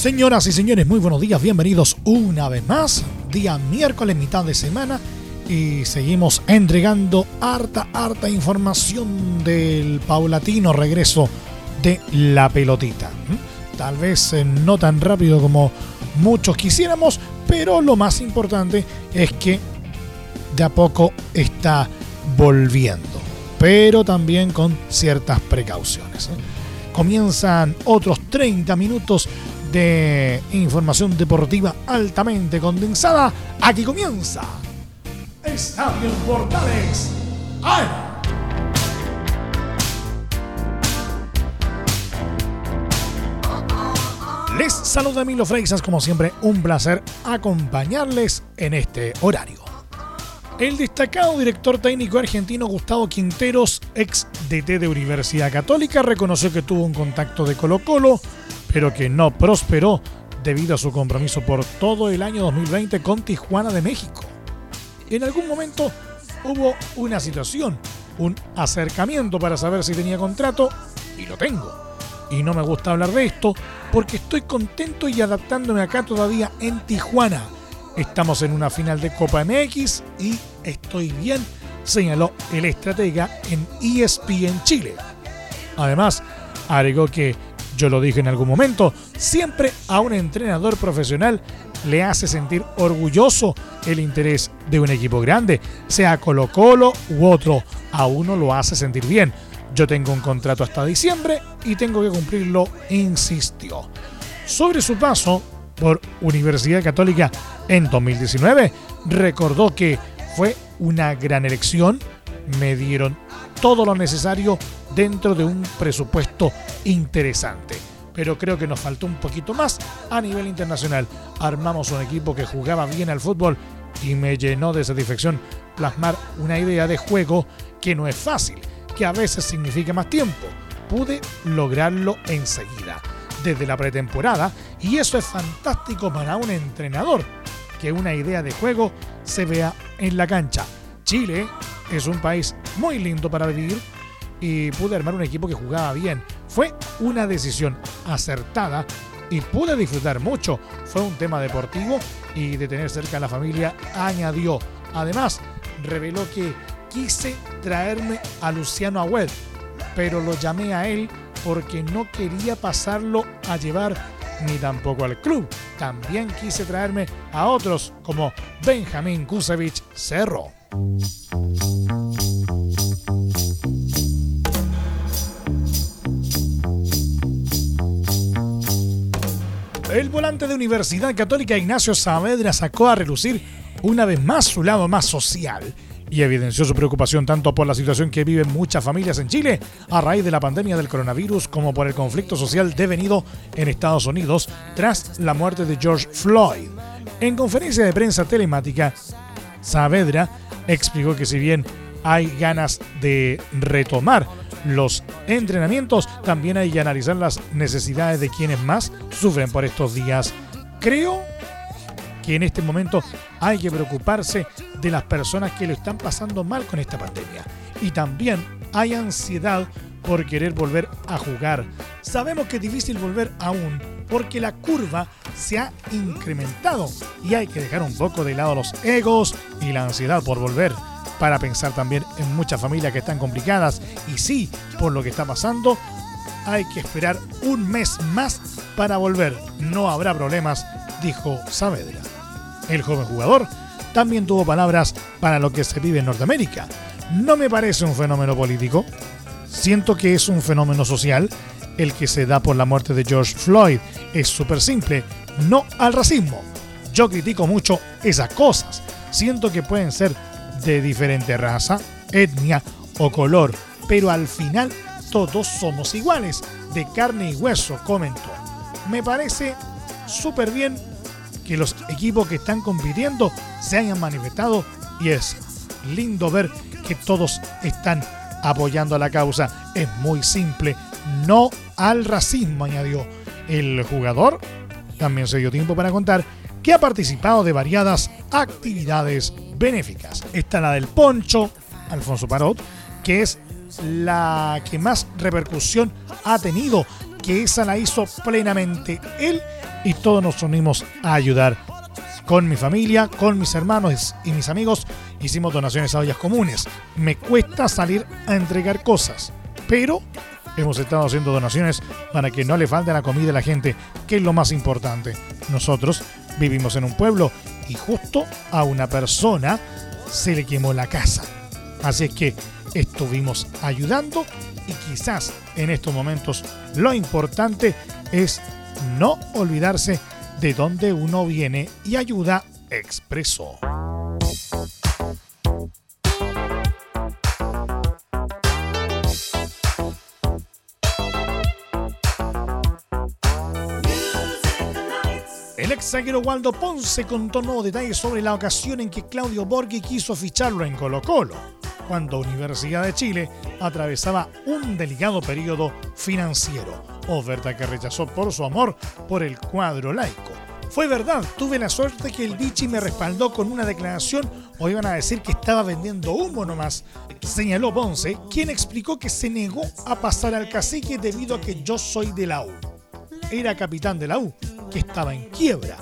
Señoras y señores, muy buenos días, bienvenidos una vez más. Día miércoles, mitad de semana. Y seguimos entregando harta, harta información del paulatino regreso de la pelotita. Tal vez eh, no tan rápido como muchos quisiéramos, pero lo más importante es que de a poco está volviendo, pero también con ciertas precauciones. ¿eh? Comienzan otros 30 minutos de información deportiva altamente condensada. Aquí comienza Estadio Portales. ¡Ay! Les saluda Emilio Freixas, como siempre, un placer acompañarles en este horario. El destacado director técnico argentino Gustavo Quinteros, ex DT de Universidad Católica, reconoció que tuvo un contacto de Colo Colo pero que no prosperó debido a su compromiso por todo el año 2020 con Tijuana de México. En algún momento hubo una situación, un acercamiento para saber si tenía contrato y lo tengo. Y no me gusta hablar de esto porque estoy contento y adaptándome acá todavía en Tijuana. Estamos en una final de Copa MX y estoy bien, señaló el estratega en ESPN Chile. Además, agregó que yo lo dije en algún momento, siempre a un entrenador profesional le hace sentir orgulloso el interés de un equipo grande, sea Colo Colo u otro, a uno lo hace sentir bien. Yo tengo un contrato hasta diciembre y tengo que cumplirlo, insistió. Sobre su paso por Universidad Católica en 2019, recordó que fue una gran elección, me dieron todo lo necesario dentro de un presupuesto interesante. Pero creo que nos faltó un poquito más a nivel internacional. Armamos un equipo que jugaba bien al fútbol y me llenó de satisfacción plasmar una idea de juego que no es fácil, que a veces significa más tiempo. Pude lograrlo enseguida, desde la pretemporada, y eso es fantástico para un entrenador, que una idea de juego se vea en la cancha. Chile es un país muy lindo para vivir y pude armar un equipo que jugaba bien. Fue una decisión acertada y pude disfrutar mucho. Fue un tema deportivo y de tener cerca a la familia añadió. Además, reveló que quise traerme a Luciano Agüed, pero lo llamé a él porque no quería pasarlo a llevar ni tampoco al club. También quise traerme a otros como Benjamín Kusevich Cerro. El volante de Universidad Católica Ignacio Saavedra sacó a relucir una vez más su lado más social y evidenció su preocupación tanto por la situación que viven muchas familias en Chile a raíz de la pandemia del coronavirus como por el conflicto social devenido en Estados Unidos tras la muerte de George Floyd. En conferencia de prensa telemática, Saavedra explicó que si bien hay ganas de retomar los entrenamientos, también hay que analizar las necesidades de quienes más sufren por estos días. Creo que en este momento hay que preocuparse de las personas que lo están pasando mal con esta pandemia. Y también hay ansiedad por querer volver a jugar. Sabemos que es difícil volver aún porque la curva se ha incrementado y hay que dejar un poco de lado los egos y la ansiedad por volver para pensar también en muchas familias que están complicadas y sí, por lo que está pasando, hay que esperar un mes más para volver. No habrá problemas, dijo Saavedra. El joven jugador también tuvo palabras para lo que se vive en Norteamérica. No me parece un fenómeno político. Siento que es un fenómeno social el que se da por la muerte de George Floyd. Es súper simple. No al racismo. Yo critico mucho esas cosas. Siento que pueden ser de diferente raza, etnia o color, pero al final todos somos iguales, de carne y hueso, comentó. me parece súper bien que los equipos que están compitiendo se hayan manifestado y es lindo ver que todos están apoyando a la causa. Es muy simple, no al racismo, añadió. El jugador también se dio tiempo para contar que ha participado de variadas actividades benéficas. Está la del Poncho, Alfonso Parot, que es la que más repercusión ha tenido, que esa la hizo plenamente él y todos nos unimos a ayudar. Con mi familia, con mis hermanos y mis amigos hicimos donaciones a ollas comunes. Me cuesta salir a entregar cosas, pero hemos estado haciendo donaciones para que no le falte la comida a la gente, que es lo más importante. Nosotros vivimos en un pueblo y justo a una persona se le quemó la casa. Así es que estuvimos ayudando y quizás en estos momentos lo importante es no olvidarse de dónde uno viene y ayuda expreso. El ex zaguero Waldo Ponce contó nuevos detalles sobre la ocasión en que Claudio Borghi quiso ficharlo en Colo Colo, cuando Universidad de Chile atravesaba un delicado periodo financiero, oferta que rechazó por su amor por el cuadro laico. Fue verdad, tuve la suerte que el bichi me respaldó con una declaración o iban a decir que estaba vendiendo humo nomás, señaló Ponce, quien explicó que se negó a pasar al cacique debido a que yo soy de la U. Era capitán de la U que estaba en quiebra.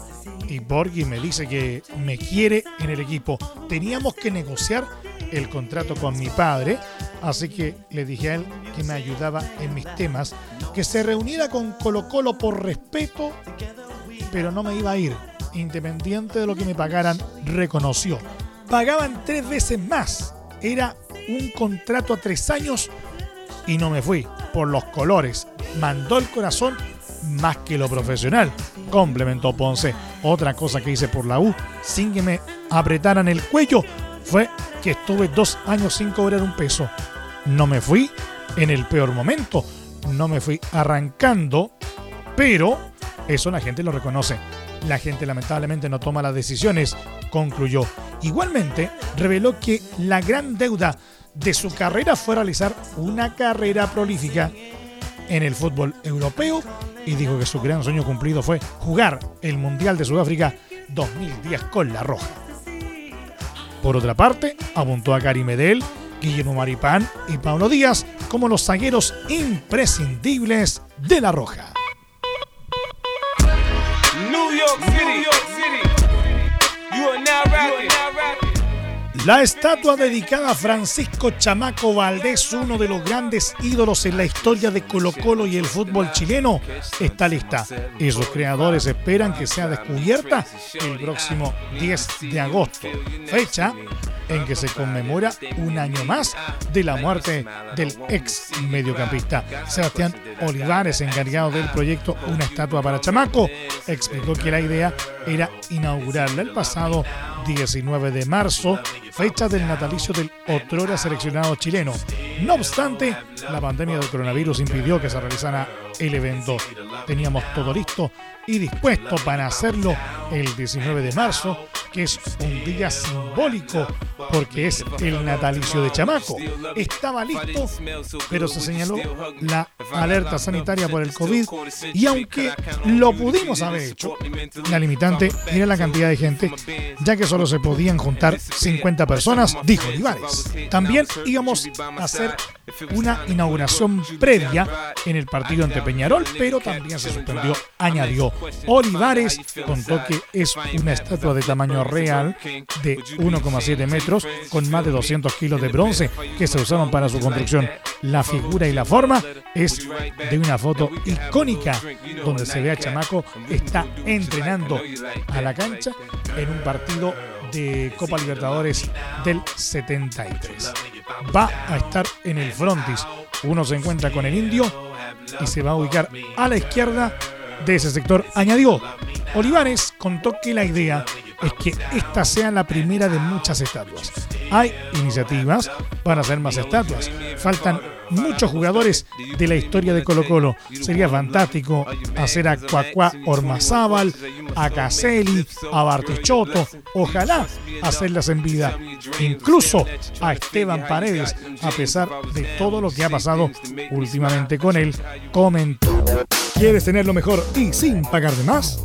Y Borghi me dice que me quiere en el equipo. Teníamos que negociar el contrato con mi padre, así que le dije a él que me ayudaba en mis temas, que se reuniera con Colo Colo por respeto, pero no me iba a ir, independiente de lo que me pagaran, reconoció. Pagaban tres veces más, era un contrato a tres años y no me fui por los colores. Mandó el corazón más que lo profesional, complementó Ponce. Otra cosa que hice por la U, sin que me apretaran el cuello, fue que estuve dos años sin cobrar un peso. No me fui en el peor momento, no me fui arrancando, pero eso la gente lo reconoce. La gente lamentablemente no toma las decisiones, concluyó. Igualmente, reveló que la gran deuda de su carrera fue realizar una carrera prolífica en el fútbol europeo y dijo que su gran sueño cumplido fue jugar el Mundial de Sudáfrica 2010 con la Roja. Por otra parte, apuntó a Cari Medel, Guillermo Maripán y Pablo Díaz como los zagueros imprescindibles de la Roja. La estatua dedicada a Francisco Chamaco Valdés, uno de los grandes ídolos en la historia de Colo Colo y el fútbol chileno, está lista y sus creadores esperan que sea descubierta el próximo 10 de agosto, fecha en que se conmemora un año más de la muerte del ex mediocampista. Sebastián Olivares, encargado del proyecto Una estatua para Chamaco, explicó que la idea era inaugurarla el pasado 19 de marzo, fecha del natalicio del otrora seleccionado chileno. No obstante, la pandemia del coronavirus impidió que se realizara el evento. Teníamos todo listo y dispuesto para hacerlo el 19 de marzo, que es un día simbólico porque es el natalicio de Chamaco. Estaba listo, pero se señaló la alerta sanitaria por el COVID y aunque lo pudimos haber hecho, la limitante era la cantidad de gente, ya que solo se podían juntar 50 personas, dijo Olivares. También íbamos a hacer una inauguración previa en el partido ante Peñarol, pero también se suspendió, añadió. Olivares contó que es una estatua de tamaño real de 1,7 metros con más de 200 kilos de bronce que se usaron para su construcción. La figura y la forma es de una foto icónica donde se ve a Chamaco está entrenando a la cancha en un partido de Copa Libertadores del 73. Va a estar en el frontis. Uno se encuentra con el indio y se va a ubicar a la izquierda de ese sector. Añadió, Olivares contó que la idea es que esta sea la primera de muchas estatuas. Hay iniciativas para hacer más estatuas. Faltan muchos jugadores de la historia de Colo Colo. Sería fantástico hacer a Cuacuá Ormazábal, a Caselli, a Bartichotto, ojalá hacerlas en vida. Incluso a Esteban Paredes, a pesar de todo lo que ha pasado últimamente con él, comentó. ¿Quieres tener lo mejor y sin pagar de más?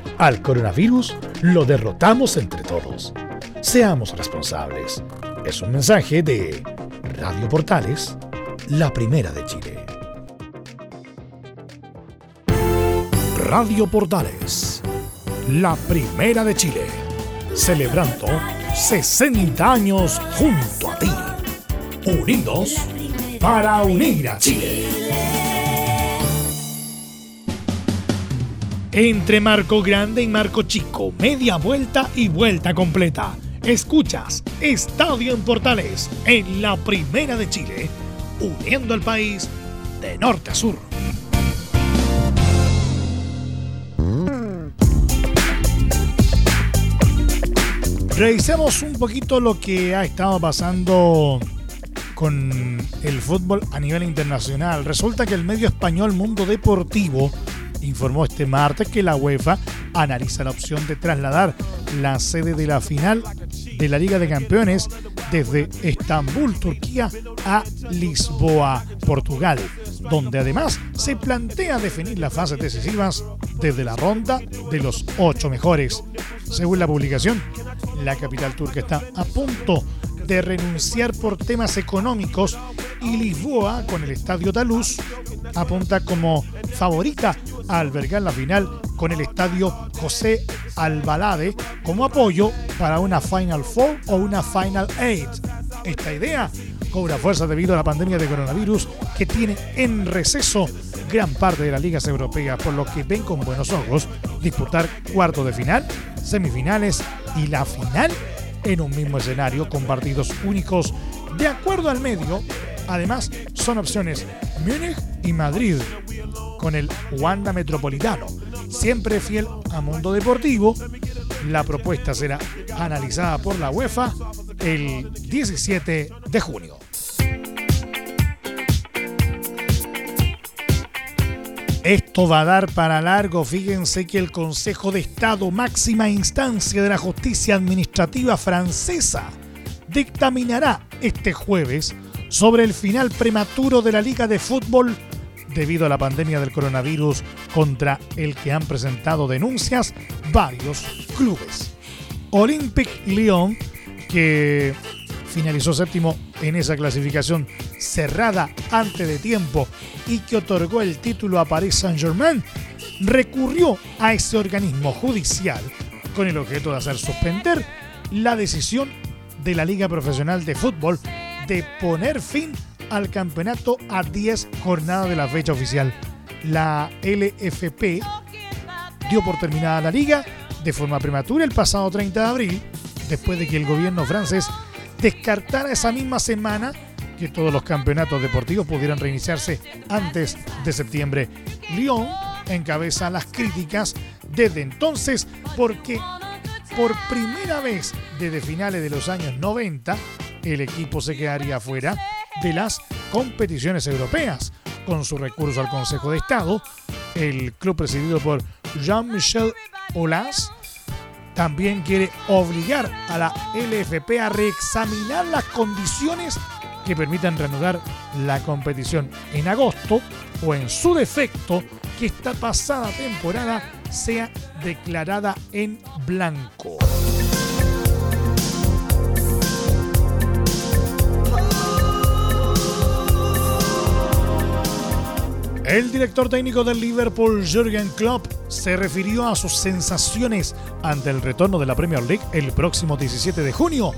al coronavirus lo derrotamos entre todos. Seamos responsables. Es un mensaje de Radio Portales, la primera de Chile. Radio Portales, la primera de Chile, celebrando 60 años junto a ti. Unidos para unir a Chile. Entre Marco Grande y Marco Chico, media vuelta y vuelta completa. Escuchas Estadio en Portales en la Primera de Chile, uniendo al país de norte a sur. Revisemos un poquito lo que ha estado pasando con el fútbol a nivel internacional. Resulta que el medio español Mundo Deportivo informó este martes que la UEFA analiza la opción de trasladar la sede de la final de la Liga de Campeones desde Estambul, Turquía, a Lisboa, Portugal, donde además se plantea definir las fases decisivas desde la ronda de los ocho mejores. Según la publicación, la capital turca está a punto de renunciar por temas económicos y Lisboa, con el estadio Taluz, apunta como favorita albergar la final con el estadio José Albalade como apoyo para una Final Four o una Final Eight. Esta idea cobra fuerza debido a la pandemia de coronavirus que tiene en receso gran parte de las ligas europeas, por lo que ven con buenos ojos disputar cuartos de final, semifinales y la final en un mismo escenario con partidos únicos de acuerdo al medio. Además, son opciones Múnich y Madrid con el Wanda Metropolitano. Siempre fiel a Mundo Deportivo, la propuesta será analizada por la UEFA el 17 de junio. Esto va a dar para largo. Fíjense que el Consejo de Estado, máxima instancia de la justicia administrativa francesa, dictaminará este jueves sobre el final prematuro de la Liga de Fútbol debido a la pandemia del coronavirus contra el que han presentado denuncias varios clubes. Olympique Lyon, que finalizó séptimo en esa clasificación cerrada antes de tiempo y que otorgó el título a Paris Saint-Germain, recurrió a ese organismo judicial con el objeto de hacer suspender la decisión de la Liga Profesional de Fútbol de poner fin al campeonato a 10 jornadas de la fecha oficial. La LFP dio por terminada la liga de forma prematura el pasado 30 de abril, después de que el gobierno francés descartara esa misma semana que todos los campeonatos deportivos pudieran reiniciarse antes de septiembre. Lyon encabeza las críticas desde entonces porque por primera vez desde finales de los años 90 el equipo se quedaría fuera de las competiciones europeas. Con su recurso al Consejo de Estado, el club presidido por Jean-Michel Aulas también quiere obligar a la LFP a reexaminar las condiciones que permitan reanudar la competición en agosto o en su defecto que esta pasada temporada sea declarada en blanco. El director técnico del Liverpool, Jürgen Klopp, se refirió a sus sensaciones ante el retorno de la Premier League el próximo 17 de junio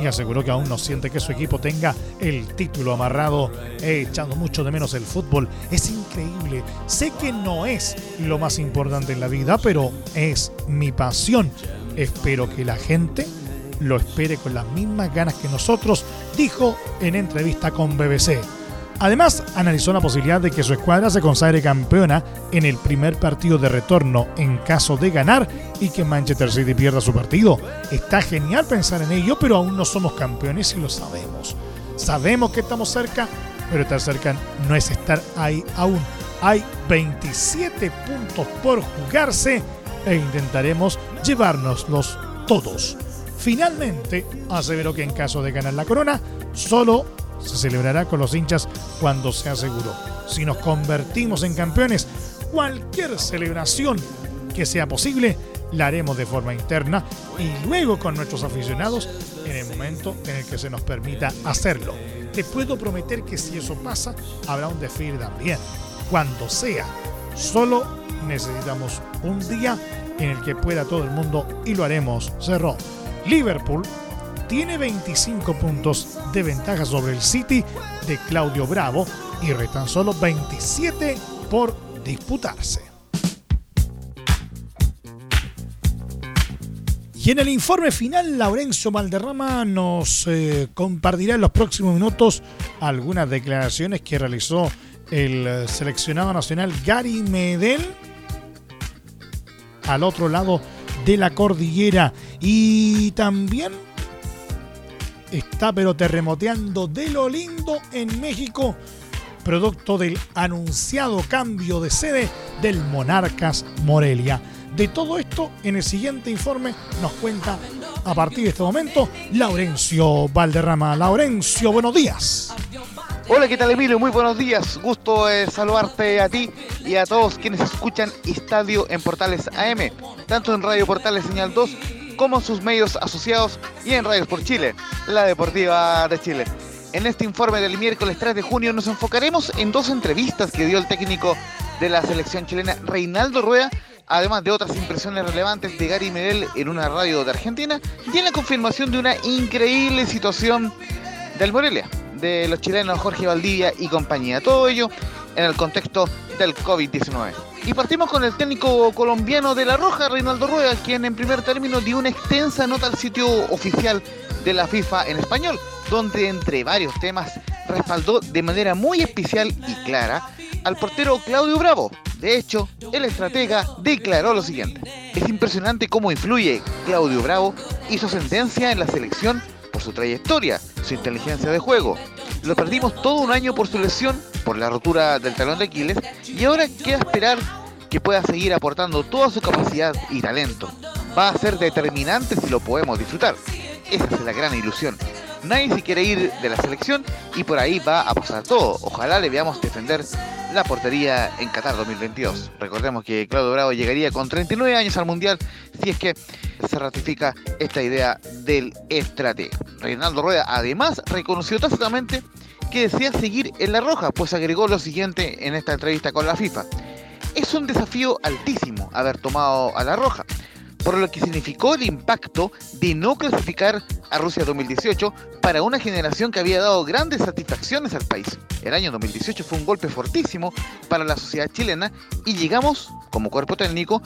y aseguró que aún no siente que su equipo tenga el título amarrado. He echado mucho de menos el fútbol. Es increíble. Sé que no es lo más importante en la vida, pero es mi pasión. Espero que la gente lo espere con las mismas ganas que nosotros, dijo en entrevista con BBC. Además, analizó la posibilidad de que su escuadra se consagre campeona en el primer partido de retorno en caso de ganar y que Manchester City pierda su partido. Está genial pensar en ello, pero aún no somos campeones y lo sabemos. Sabemos que estamos cerca, pero estar cerca no es estar ahí aún. Hay 27 puntos por jugarse e intentaremos llevárnoslos todos. Finalmente, aseveró que en caso de ganar la corona, solo se celebrará con los hinchas cuando se aseguró. Si nos convertimos en campeones, cualquier celebración que sea posible la haremos de forma interna y luego con nuestros aficionados en el momento en el que se nos permita hacerlo. Te puedo prometer que si eso pasa, habrá un desfile también, cuando sea. Solo necesitamos un día en el que pueda todo el mundo y lo haremos, cerró. Liverpool tiene 25 puntos de ventaja sobre el City de Claudio Bravo y restan solo 27 por disputarse. Y en el informe final, Laurencio Valderrama nos eh, compartirá en los próximos minutos algunas declaraciones que realizó el seleccionado nacional Gary Medel al otro lado de la cordillera y también está pero terremoteando de lo lindo en México, producto del anunciado cambio de sede del Monarcas Morelia. De todo esto, en el siguiente informe nos cuenta a partir de este momento Laurencio Valderrama. Laurencio, buenos días. Hola, ¿qué tal Emilio? Muy buenos días. Gusto eh, saludarte a ti y a todos quienes escuchan Estadio en Portales AM, tanto en Radio Portales Señal 2 como sus medios asociados y en Radios por Chile, la deportiva de Chile. En este informe del miércoles 3 de junio nos enfocaremos en dos entrevistas que dio el técnico de la selección chilena, Reinaldo Rueda, además de otras impresiones relevantes de Gary Medel en una radio de Argentina y en la confirmación de una increíble situación del Morelia, de los chilenos Jorge Valdivia y compañía. Todo ello en el contexto del COVID-19. Y partimos con el técnico colombiano de La Roja, Reinaldo Rueda, quien en primer término dio una extensa nota al sitio oficial de la FIFA en español, donde entre varios temas respaldó de manera muy especial y clara al portero Claudio Bravo. De hecho, el estratega declaró lo siguiente. Es impresionante cómo influye Claudio Bravo y su sentencia en la selección por su trayectoria, su inteligencia de juego. Lo perdimos todo un año por su lesión, por la rotura del talón de Aquiles, y ahora queda esperar que pueda seguir aportando toda su capacidad y talento. Va a ser determinante si lo podemos disfrutar. Esa es la gran ilusión. Nadie se quiere ir de la selección y por ahí va a pasar todo. Ojalá le veamos defender la portería en Qatar 2022. Recordemos que Claudio Bravo llegaría con 39 años al Mundial si es que se ratifica esta idea del estratega. Reinaldo Rueda además reconoció tácitamente que desea seguir en la roja, pues agregó lo siguiente en esta entrevista con la FIFA. Es un desafío altísimo haber tomado a la roja, por lo que significó el impacto de no clasificar a Rusia 2018 para una generación que había dado grandes satisfacciones al país. El año 2018 fue un golpe fortísimo para la sociedad chilena y llegamos, como cuerpo técnico,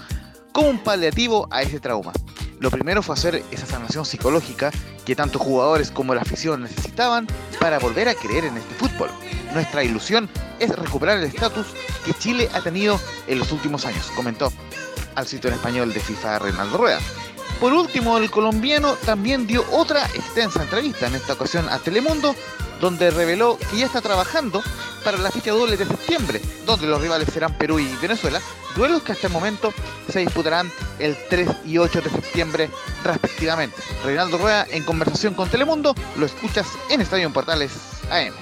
como un paliativo a ese trauma. Lo primero fue hacer esa sanación psicológica que tanto jugadores como la afición necesitaban para volver a creer en este fútbol. Nuestra ilusión es recuperar el estatus que Chile ha tenido en los últimos años, comentó al sitio en español de FIFA Reinaldo Rueda. Por último, el colombiano también dio otra extensa entrevista, en esta ocasión a Telemundo, donde reveló que ya está trabajando para la fecha doble de septiembre, donde los rivales serán Perú y Venezuela, duelos que hasta el momento se disputarán el 3 y 8 de septiembre respectivamente. Reinaldo Rueda en conversación con Telemundo, lo escuchas en Estadio Portales AM.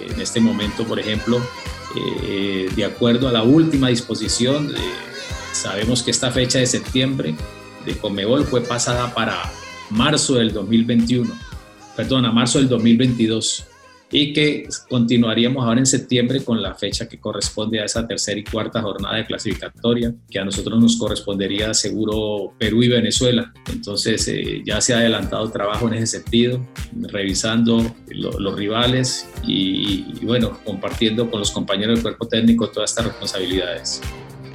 En este momento, por ejemplo, eh, de acuerdo a la última disposición, eh, sabemos que esta fecha de septiembre de Comebol fue pasada para marzo del 2021, perdón, a marzo del 2022 y que continuaríamos ahora en septiembre con la fecha que corresponde a esa tercera y cuarta jornada de clasificatoria, que a nosotros nos correspondería seguro Perú y Venezuela. Entonces eh, ya se ha adelantado trabajo en ese sentido, revisando los rivales y, y, bueno, compartiendo con los compañeros del cuerpo técnico todas estas responsabilidades.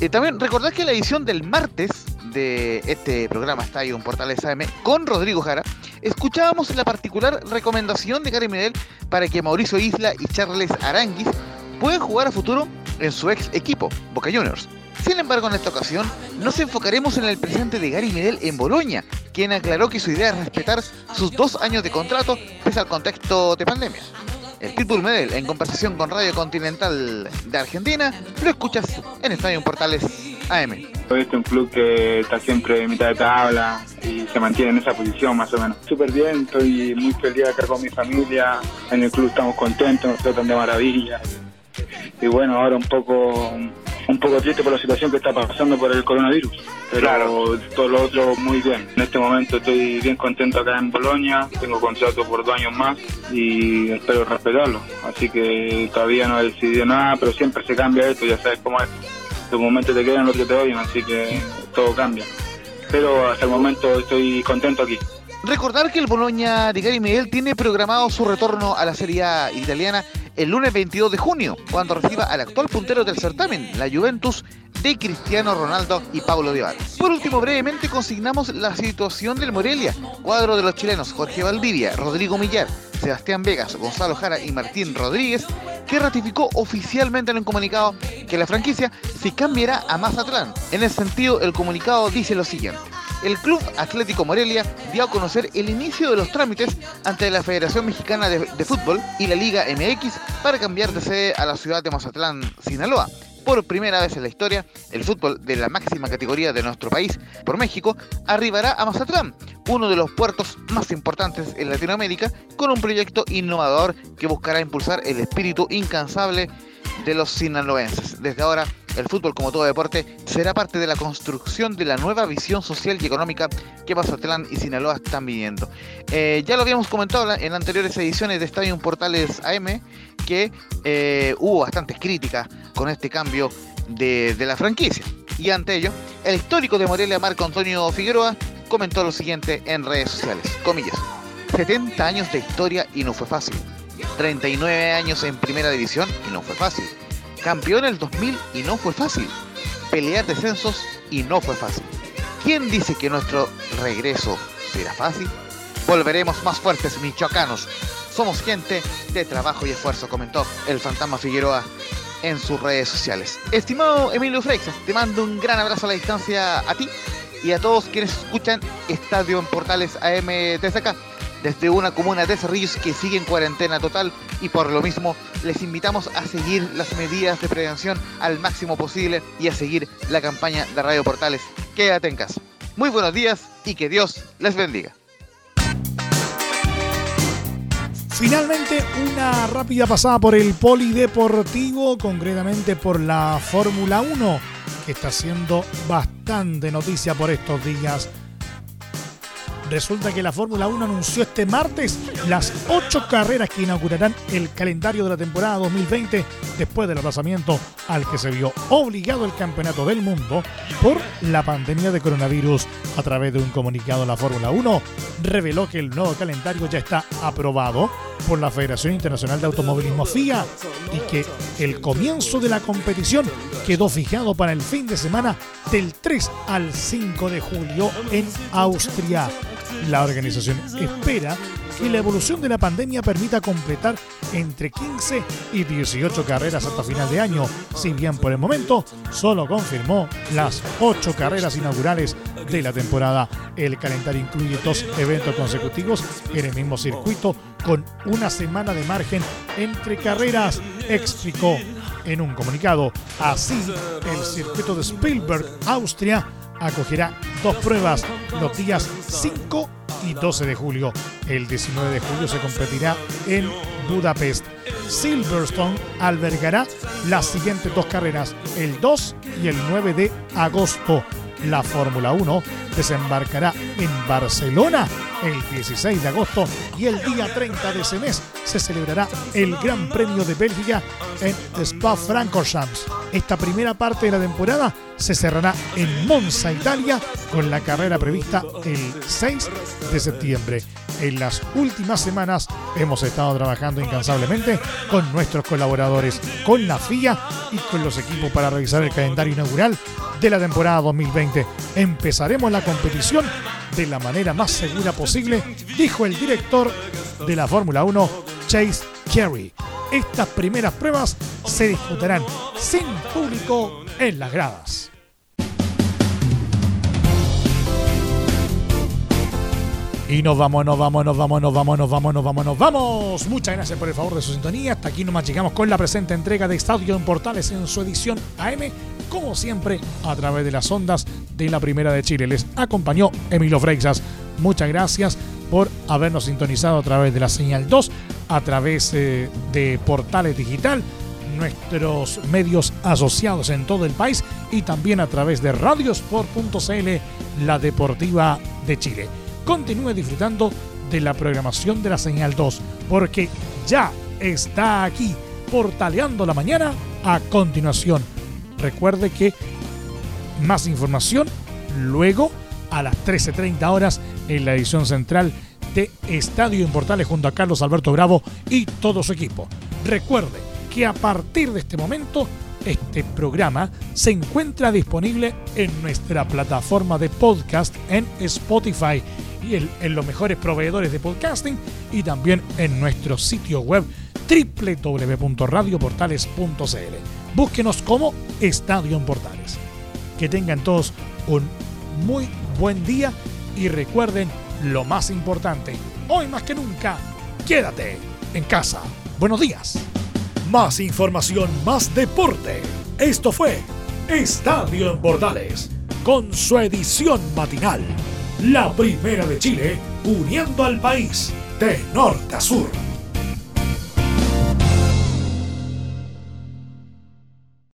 Y también recordad que la edición del martes de este programa Estadio en Portales AM con Rodrigo Jara, escuchábamos la particular recomendación de Gary Medel para que Mauricio Isla y Charles Aranguis puedan jugar a futuro en su ex equipo, Boca Juniors. Sin embargo, en esta ocasión nos enfocaremos en el presente de Gary Medel en Boloña, quien aclaró que su idea es respetar sus dos años de contrato pese al contexto de pandemia el Pitbull Medel, en conversación con Radio Continental de Argentina. Lo escuchas en Estadio Portales AM. Este es un club que está siempre en mitad de tabla y se mantiene en esa posición más o menos. Súper bien, estoy muy feliz acá con mi familia. En el club estamos contentos, nos tratan de maravilla. Y bueno, ahora un poco un poco triste por la situación que está pasando por el coronavirus, pero todo lo otro muy bien. En este momento estoy bien contento acá en Bolonia, tengo contrato por dos años más y espero respetarlo. Así que todavía no he decidido nada, pero siempre se cambia esto, ya sabes cómo es. De un momento te quedan, otro te odian, así que todo cambia. Pero hasta el momento estoy contento aquí. Recordar que el Boloña de Gary Miguel tiene programado su retorno a la Serie A italiana el lunes 22 de junio, cuando reciba al actual puntero del certamen, la Juventus de Cristiano Ronaldo y Paulo Dybala. Por último, brevemente consignamos la situación del Morelia, cuadro de los chilenos Jorge Valdivia, Rodrigo Millar, Sebastián Vegas, Gonzalo Jara y Martín Rodríguez, que ratificó oficialmente en un comunicado que la franquicia se cambiará a Mazatlán. En ese sentido, el comunicado dice lo siguiente. El Club Atlético Morelia dio a conocer el inicio de los trámites ante la Federación Mexicana de, Fútbol y la Liga MX para cambiar de sede a la ciudad de Mazatlán, Sinaloa por primera vez en la historia, el fútbol de la máxima categoría de nuestro país, por México, arribará a Mazatlán, uno de los puertos más importantes en Latinoamérica, con un proyecto innovador que buscará impulsar el espíritu incansable de los sinaloenses. Desde ahora, el fútbol, como todo deporte, será parte de la construcción de la nueva visión social y económica que Mazatlán y Sinaloa están viviendo. Eh, ya lo habíamos comentado en anteriores ediciones de Estadio Portales AM, que eh, hubo bastantes críticas con este cambio de, de la franquicia. Y ante ello, el histórico de Morelia, Marco Antonio Figueroa, comentó lo siguiente en redes sociales, comillas, 70 años de historia y no fue fácil. 39 años en primera división y no fue fácil. Campeón el 2000 y no fue fácil. Pelear descensos y no fue fácil. ¿Quién dice que nuestro regreso será fácil? Volveremos más fuertes, michoacanos. Somos gente de trabajo y esfuerzo, comentó el fantasma Figueroa en sus redes sociales. Estimado Emilio Freixas, te mando un gran abrazo a la distancia a ti y a todos quienes escuchan Estadio en Portales AM desde desde una comuna de Cerrillos que sigue en cuarentena total y por lo mismo les invitamos a seguir las medidas de prevención al máximo posible y a seguir la campaña de Radio Portales. Quédate en casa. Muy buenos días y que Dios les bendiga. Finalmente, una rápida pasada por el polideportivo, concretamente por la Fórmula 1, que está haciendo bastante noticia por estos días. Resulta que la Fórmula 1 anunció este martes las ocho carreras que inaugurarán el calendario de la temporada 2020 después del aplazamiento al que se vio obligado el Campeonato del Mundo por la pandemia de coronavirus. A través de un comunicado, la Fórmula 1 reveló que el nuevo calendario ya está aprobado por la Federación Internacional de Automovilismo FIA y que el comienzo de la competición quedó fijado para el fin de semana del 3 al 5 de julio en Austria. La organización espera que la evolución de la pandemia permita completar entre 15 y 18 carreras hasta final de año, si bien por el momento solo confirmó las 8 carreras inaugurales de la temporada. El calendario incluye dos eventos consecutivos en el mismo circuito con una semana de margen entre carreras, explicó en un comunicado. Así, el circuito de Spielberg, Austria, acogerá dos pruebas los días 5 y 12 de julio. El 19 de julio se competirá en Budapest. Silverstone albergará las siguientes dos carreras, el 2 y el 9 de agosto. La Fórmula 1 desembarcará en Barcelona el 16 de agosto y el día 30 de ese mes se celebrará el Gran Premio de Bélgica en Spa-Francorchamps. Esta primera parte de la temporada se cerrará en Monza, Italia, con la carrera prevista el 6 de septiembre. En las últimas semanas hemos estado trabajando incansablemente con nuestros colaboradores, con la FIA y con los equipos para revisar el calendario inaugural de la temporada 2020. Empezaremos la competición de la manera más segura posible, dijo el director de la Fórmula 1, Chase Carey. Estas primeras pruebas se disputarán sin público en las gradas. Y nos vamos, nos vamos, nos vamos, nos vamos, nos vamos, nos vamos, nos vamos. Muchas gracias por el favor de su sintonía. Hasta aquí nomás llegamos con la presente entrega de Estadio en Portales en su edición AM, como siempre, a través de las ondas de la Primera de Chile. Les acompañó Emilio Freixas. Muchas gracias por habernos sintonizado a través de la señal 2, a través eh, de Portales Digital, nuestros medios asociados en todo el país y también a través de radiosport.cl, la deportiva de Chile continúe disfrutando de la programación de la señal 2, porque ya está aquí, portaleando la mañana a continuación. Recuerde que más información luego a las 13.30 horas en la edición central de Estadio en Portales junto a Carlos Alberto Bravo y todo su equipo. Recuerde que a partir de este momento este programa se encuentra disponible en nuestra plataforma de podcast en Spotify y en, los mejores proveedores de podcasting y también en nuestro sitio web www.radioportales.cl. Búsquenos como Estadio en Portales. Que tengan todos un muy buen día y recuerden lo más importante, hoy más que nunca, quédate en casa. Buenos días. Más información, más deporte. Esto fue Estadio en Portales, con su edición matinal la primera de Chile, uniendo al país de norte a sur.